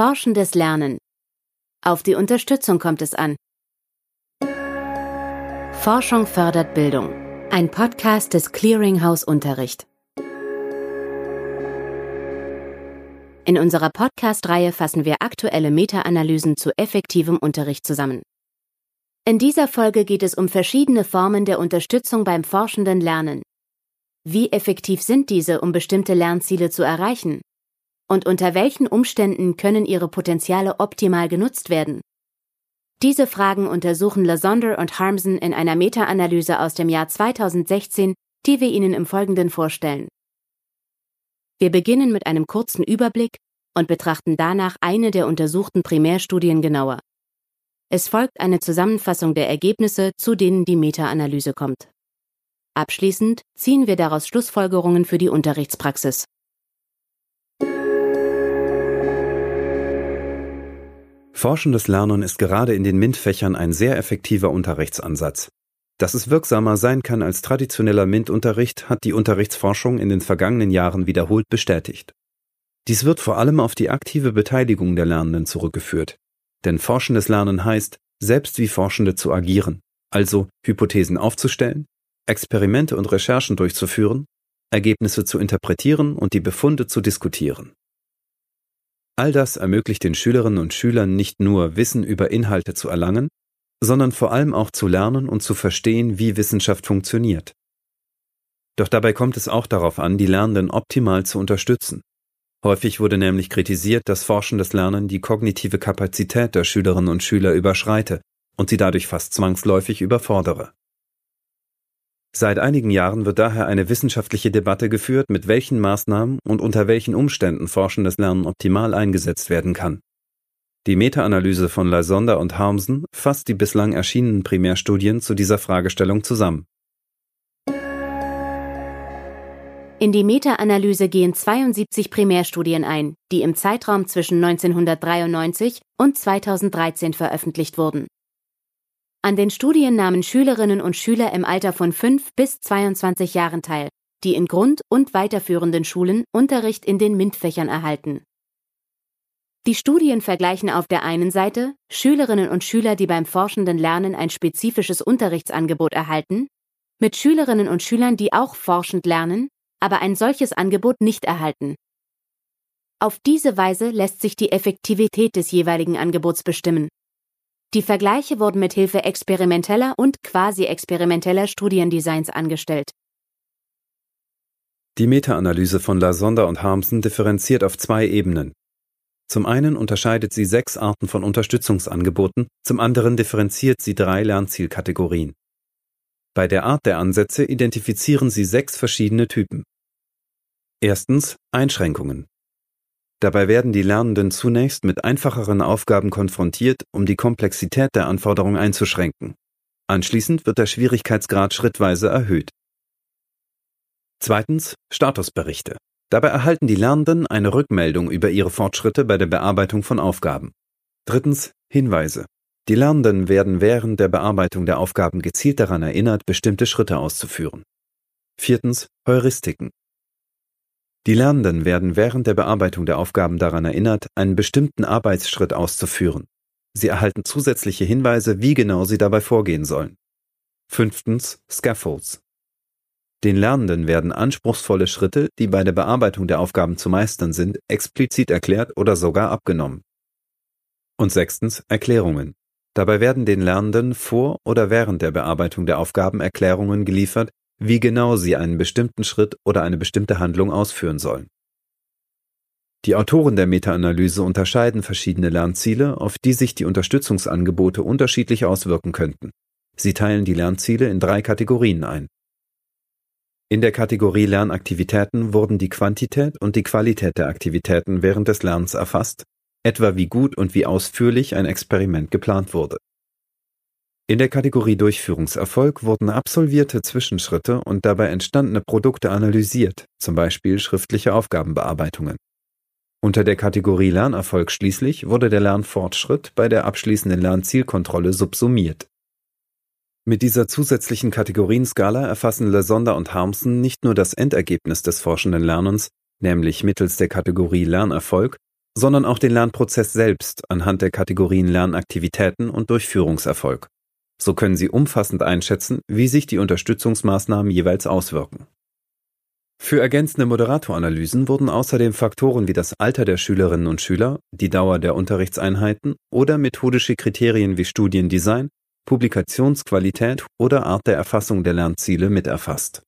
Forschendes Lernen. Auf die Unterstützung kommt es an. Forschung fördert Bildung. Ein Podcast des Clearinghouse Unterricht. In unserer Podcast-Reihe fassen wir aktuelle Meta-Analysen zu effektivem Unterricht zusammen. In dieser Folge geht es um verschiedene Formen der Unterstützung beim forschenden Lernen. Wie effektiv sind diese, um bestimmte Lernziele zu erreichen? Und unter welchen Umständen können ihre Potenziale optimal genutzt werden? Diese Fragen untersuchen Lasonder und Harmsen in einer Meta-Analyse aus dem Jahr 2016, die wir Ihnen im Folgenden vorstellen. Wir beginnen mit einem kurzen Überblick und betrachten danach eine der untersuchten Primärstudien genauer. Es folgt eine Zusammenfassung der Ergebnisse, zu denen die Meta-Analyse kommt. Abschließend ziehen wir daraus Schlussfolgerungen für die Unterrichtspraxis. Forschendes Lernen ist gerade in den MINT-Fächern ein sehr effektiver Unterrichtsansatz. Dass es wirksamer sein kann als traditioneller MINT-Unterricht, hat die Unterrichtsforschung in den vergangenen Jahren wiederholt bestätigt. Dies wird vor allem auf die aktive Beteiligung der Lernenden zurückgeführt. Denn forschendes Lernen heißt, selbst wie Forschende zu agieren, also Hypothesen aufzustellen, Experimente und Recherchen durchzuführen, Ergebnisse zu interpretieren und die Befunde zu diskutieren. All das ermöglicht den Schülerinnen und Schülern nicht nur Wissen über Inhalte zu erlangen, sondern vor allem auch zu lernen und zu verstehen, wie Wissenschaft funktioniert. Doch dabei kommt es auch darauf an, die Lernenden optimal zu unterstützen. Häufig wurde nämlich kritisiert, dass forschendes Lernen die kognitive Kapazität der Schülerinnen und Schüler überschreite und sie dadurch fast zwangsläufig überfordere. Seit einigen Jahren wird daher eine wissenschaftliche Debatte geführt, mit welchen Maßnahmen und unter welchen Umständen forschendes Lernen optimal eingesetzt werden kann. Die Meta-Analyse von Lasonder und Harmsen fasst die bislang erschienenen Primärstudien zu dieser Fragestellung zusammen. In die Meta-Analyse gehen 72 Primärstudien ein, die im Zeitraum zwischen 1993 und 2013 veröffentlicht wurden. An den Studien nahmen Schülerinnen und Schüler im Alter von 5 bis 22 Jahren teil, die in Grund- und weiterführenden Schulen Unterricht in den MINT-Fächern erhalten. Die Studien vergleichen auf der einen Seite Schülerinnen und Schüler, die beim forschenden Lernen ein spezifisches Unterrichtsangebot erhalten, mit Schülerinnen und Schülern, die auch forschend lernen, aber ein solches Angebot nicht erhalten. Auf diese Weise lässt sich die Effektivität des jeweiligen Angebots bestimmen. Die Vergleiche wurden mit Hilfe experimenteller und quasi-experimenteller Studiendesigns angestellt. Die Meta-Analyse von Lasonder und Harmsen differenziert auf zwei Ebenen. Zum einen unterscheidet sie sechs Arten von Unterstützungsangeboten, zum anderen differenziert sie drei Lernzielkategorien. Bei der Art der Ansätze identifizieren sie sechs verschiedene Typen. Erstens Einschränkungen. Dabei werden die Lernenden zunächst mit einfacheren Aufgaben konfrontiert, um die Komplexität der Anforderung einzuschränken. Anschließend wird der Schwierigkeitsgrad schrittweise erhöht. Zweitens Statusberichte. Dabei erhalten die Lernenden eine Rückmeldung über ihre Fortschritte bei der Bearbeitung von Aufgaben. Drittens Hinweise. Die Lernenden werden während der Bearbeitung der Aufgaben gezielt daran erinnert, bestimmte Schritte auszuführen. Viertens Heuristiken. Die Lernenden werden während der Bearbeitung der Aufgaben daran erinnert, einen bestimmten Arbeitsschritt auszuführen. Sie erhalten zusätzliche Hinweise, wie genau sie dabei vorgehen sollen. Fünftens Scaffolds. Den Lernenden werden anspruchsvolle Schritte, die bei der Bearbeitung der Aufgaben zu meistern sind, explizit erklärt oder sogar abgenommen. Und sechstens Erklärungen. Dabei werden den Lernenden vor oder während der Bearbeitung der Aufgaben Erklärungen geliefert, wie genau sie einen bestimmten Schritt oder eine bestimmte Handlung ausführen sollen. Die Autoren der Meta-Analyse unterscheiden verschiedene Lernziele, auf die sich die Unterstützungsangebote unterschiedlich auswirken könnten. Sie teilen die Lernziele in drei Kategorien ein. In der Kategorie Lernaktivitäten wurden die Quantität und die Qualität der Aktivitäten während des Lernens erfasst, etwa wie gut und wie ausführlich ein Experiment geplant wurde. In der Kategorie Durchführungserfolg wurden absolvierte Zwischenschritte und dabei entstandene Produkte analysiert, zum Beispiel schriftliche Aufgabenbearbeitungen. Unter der Kategorie Lernerfolg schließlich wurde der Lernfortschritt bei der abschließenden Lernzielkontrolle subsumiert. Mit dieser zusätzlichen Kategorienskala erfassen Lasonder und Harmsen nicht nur das Endergebnis des forschenden Lernens, nämlich mittels der Kategorie Lernerfolg, sondern auch den Lernprozess selbst anhand der Kategorien Lernaktivitäten und Durchführungserfolg. So können Sie umfassend einschätzen, wie sich die Unterstützungsmaßnahmen jeweils auswirken. Für ergänzende Moderatoranalysen wurden außerdem Faktoren wie das Alter der Schülerinnen und Schüler, die Dauer der Unterrichtseinheiten oder methodische Kriterien wie Studiendesign, Publikationsqualität oder Art der Erfassung der Lernziele mit erfasst.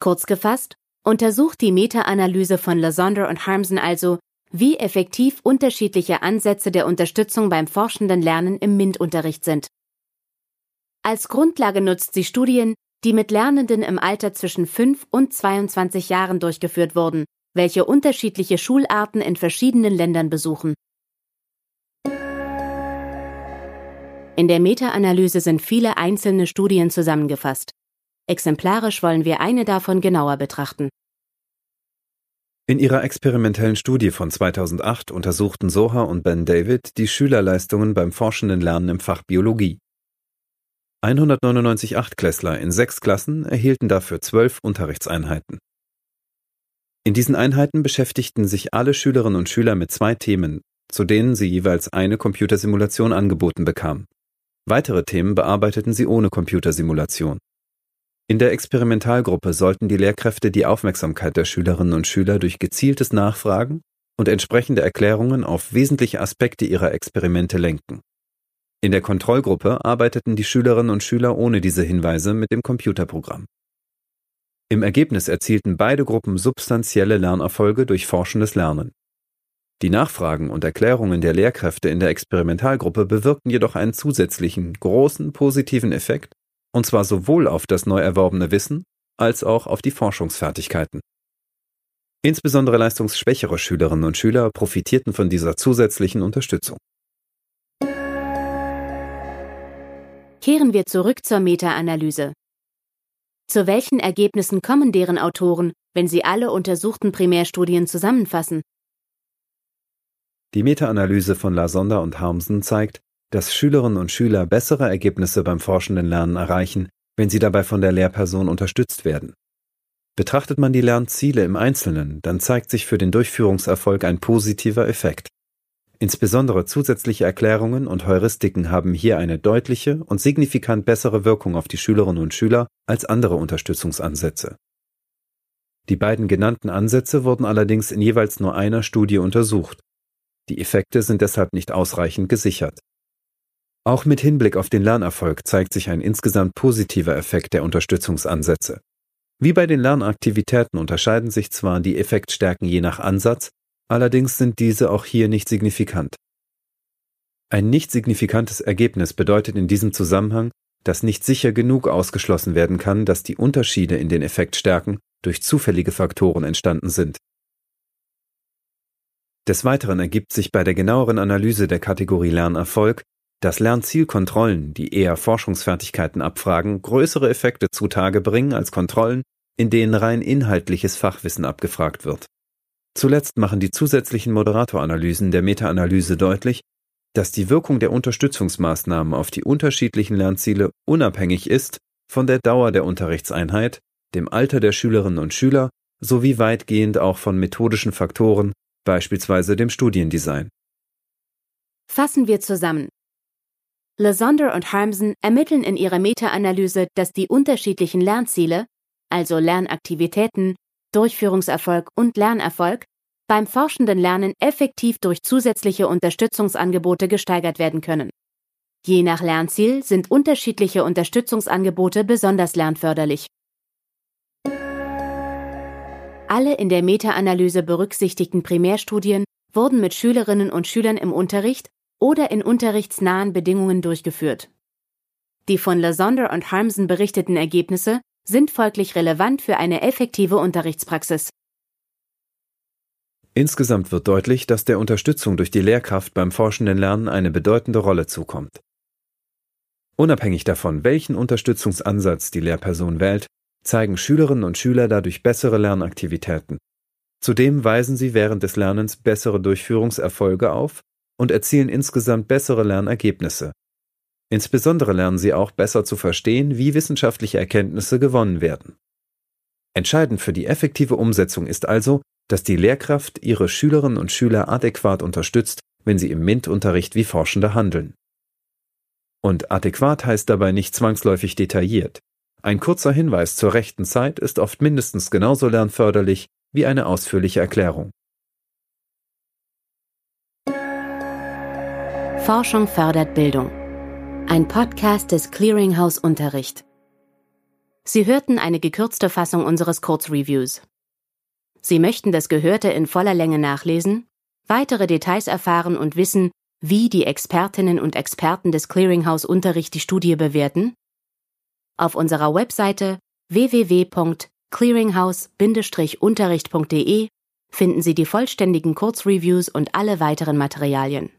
Kurz gefasst, untersucht die Meta-Analyse von Lasonder und Harmsen also, wie effektiv unterschiedliche Ansätze der Unterstützung beim forschenden Lernen im MINT-Unterricht sind. Als Grundlage nutzt sie Studien, die mit Lernenden im Alter zwischen 5 und 22 Jahren durchgeführt wurden, welche unterschiedliche Schularten in verschiedenen Ländern besuchen. In der Meta-Analyse sind viele einzelne Studien zusammengefasst. Exemplarisch wollen wir eine davon genauer betrachten. In ihrer experimentellen Studie von 2008 untersuchten Soha und Ben David die Schülerleistungen beim forschenden Lernen im Fach Biologie. 199 Achtklässler in sechs Klassen erhielten dafür zwölf Unterrichtseinheiten. In diesen Einheiten beschäftigten sich alle Schülerinnen und Schüler mit zwei Themen, zu denen sie jeweils eine Computersimulation angeboten bekamen. Weitere Themen bearbeiteten sie ohne Computersimulation. In der Experimentalgruppe sollten die Lehrkräfte die Aufmerksamkeit der Schülerinnen und Schüler durch gezieltes Nachfragen und entsprechende Erklärungen auf wesentliche Aspekte ihrer Experimente lenken. In der Kontrollgruppe arbeiteten die Schülerinnen und Schüler ohne diese Hinweise mit dem Computerprogramm. Im Ergebnis erzielten beide Gruppen substanzielle Lernerfolge durch forschendes Lernen. Die Nachfragen und Erklärungen der Lehrkräfte in der Experimentalgruppe bewirkten jedoch einen zusätzlichen, großen positiven Effekt, und zwar sowohl auf das neu erworbene Wissen als auch auf die Forschungsfertigkeiten. Insbesondere leistungsschwächere Schülerinnen und Schüler profitierten von dieser zusätzlichen Unterstützung. Kehren wir zurück zur Meta-Analyse. Zu welchen Ergebnissen kommen deren Autoren, wenn sie alle untersuchten Primärstudien zusammenfassen? Die Meta-Analyse von Lasonder und Harmsen zeigt, dass Schülerinnen und Schüler bessere Ergebnisse beim forschenden Lernen erreichen, wenn sie dabei von der Lehrperson unterstützt werden. Betrachtet man die Lernziele im Einzelnen, dann zeigt sich für den Durchführungserfolg ein positiver Effekt. Insbesondere zusätzliche Erklärungen und Heuristiken haben hier eine deutliche und signifikant bessere Wirkung auf die Schülerinnen und Schüler als andere Unterstützungsansätze. Die beiden genannten Ansätze wurden allerdings in jeweils nur einer Studie untersucht. Die Effekte sind deshalb nicht ausreichend gesichert. Auch mit Hinblick auf den Lernerfolg zeigt sich ein insgesamt positiver Effekt der Unterstützungsansätze. Wie bei den Lernaktivitäten unterscheiden sich zwar die Effektstärken je nach Ansatz, Allerdings sind diese auch hier nicht signifikant. Ein nicht signifikantes Ergebnis bedeutet in diesem Zusammenhang, dass nicht sicher genug ausgeschlossen werden kann, dass die Unterschiede in den Effektstärken durch zufällige Faktoren entstanden sind. Des Weiteren ergibt sich bei der genaueren Analyse der Kategorie Lernerfolg, dass Lernzielkontrollen, die eher Forschungsfertigkeiten abfragen, größere Effekte zutage bringen als Kontrollen, in denen rein inhaltliches Fachwissen abgefragt wird. Zuletzt machen die zusätzlichen Moderatoranalysen der Meta-Analyse deutlich, dass die Wirkung der Unterstützungsmaßnahmen auf die unterschiedlichen Lernziele unabhängig ist von der Dauer der Unterrichtseinheit, dem Alter der Schülerinnen und Schüler sowie weitgehend auch von methodischen Faktoren, beispielsweise dem Studiendesign. Fassen wir zusammen. Lasonder und Harmsen ermitteln in ihrer Meta-Analyse, dass die unterschiedlichen Lernziele, also Lernaktivitäten, Durchführungserfolg und Lernerfolg beim forschenden Lernen effektiv durch zusätzliche Unterstützungsangebote gesteigert werden können. Je nach Lernziel sind unterschiedliche Unterstützungsangebote besonders lernförderlich. Alle in der Meta-Analyse berücksichtigten Primärstudien wurden mit Schülerinnen und Schülern im Unterricht oder in unterrichtsnahen Bedingungen durchgeführt. Die von Lasonder und Harmsen berichteten Ergebnisse sind folglich relevant für eine effektive Unterrichtspraxis. Insgesamt wird deutlich, dass der Unterstützung durch die Lehrkraft beim forschenden Lernen eine bedeutende Rolle zukommt. Unabhängig davon, welchen Unterstützungsansatz die Lehrperson wählt, zeigen Schülerinnen und Schüler dadurch bessere Lernaktivitäten. Zudem weisen sie während des Lernens bessere Durchführungserfolge auf und erzielen insgesamt bessere Lernergebnisse, Insbesondere lernen sie auch besser zu verstehen, wie wissenschaftliche Erkenntnisse gewonnen werden. Entscheidend für die effektive Umsetzung ist also, dass die Lehrkraft ihre Schülerinnen und Schüler adäquat unterstützt, wenn sie im MINT-Unterricht wie Forschende handeln. Und adäquat heißt dabei nicht zwangsläufig detailliert. Ein kurzer Hinweis zur rechten Zeit ist oft mindestens genauso lernförderlich wie eine ausführliche Erklärung. Forschung fördert Bildung. Ein Podcast des Clearinghouse Unterricht. Sie hörten eine gekürzte Fassung unseres Kurzreviews. Sie möchten das Gehörte in voller Länge nachlesen, weitere Details erfahren und wissen, wie die Expertinnen und Experten des Clearinghouse Unterricht die Studie bewerten? Auf unserer Webseite www.clearinghouse-unterricht.de finden Sie die vollständigen Kurzreviews und alle weiteren Materialien.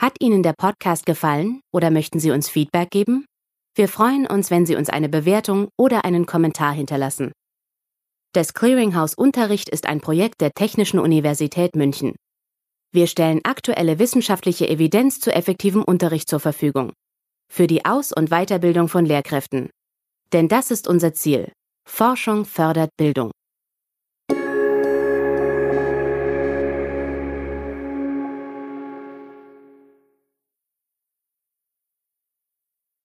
Hat Ihnen der Podcast gefallen oder möchten Sie uns Feedback geben? Wir freuen uns, wenn Sie uns eine Bewertung oder einen Kommentar hinterlassen. Das Clearinghouse Unterricht ist ein Projekt der Technischen Universität München. Wir stellen aktuelle wissenschaftliche Evidenz zu effektivem Unterricht zur Verfügung. Für die Aus- und Weiterbildung von Lehrkräften. Denn das ist unser Ziel. Forschung fördert Bildung.